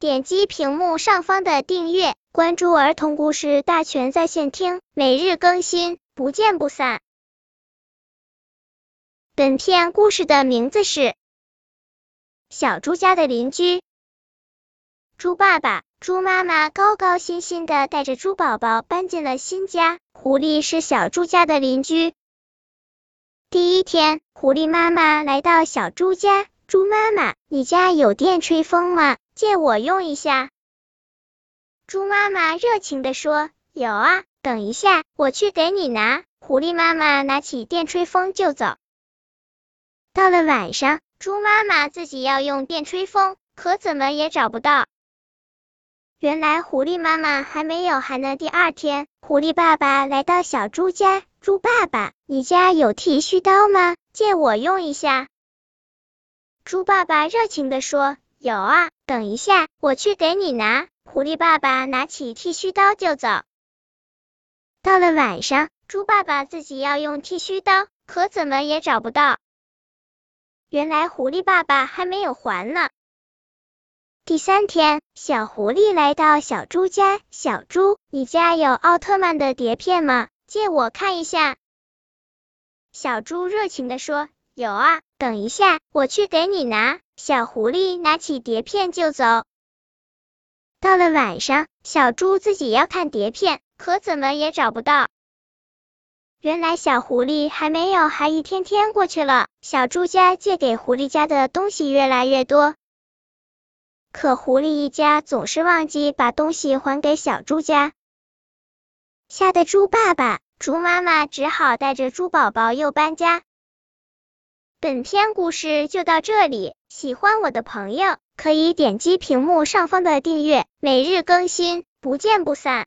点击屏幕上方的订阅，关注儿童故事大全在线听，每日更新，不见不散。本片故事的名字是《小猪家的邻居》。猪爸爸、猪妈妈高高兴兴的带着猪宝宝搬进了新家。狐狸是小猪家的邻居。第一天，狐狸妈妈来到小猪家，猪妈妈，你家有电吹风吗？借我用一下。猪妈妈热情的说：“有啊，等一下，我去给你拿。”狐狸妈妈拿起电吹风就走。到了晚上，猪妈妈自己要用电吹风，可怎么也找不到。原来狐狸妈妈还没有喊的第二天，狐狸爸爸来到小猪家。猪爸爸，你家有剃须刀吗？借我用一下。猪爸爸热情的说：“有啊，等一下，我去给你拿。”狐狸爸爸拿起剃须刀就走。到了晚上，猪爸爸自己要用剃须刀，可怎么也找不到。原来狐狸爸爸还没有还呢。第三天，小狐狸来到小猪家。小猪，你家有奥特曼的碟片吗？借我看一下。小猪热情的说：“有啊，等一下，我去给你拿。”小狐狸拿起碟片就走。到了晚上，小猪自己要看碟片，可怎么也找不到。原来小狐狸还没有还一天天过去了，小猪家借给狐狸家的东西越来越多。可狐狸一家总是忘记把东西还给小猪家，吓得猪爸爸、猪妈妈只好带着猪宝宝又搬家。本篇故事就到这里，喜欢我的朋友可以点击屏幕上方的订阅，每日更新，不见不散。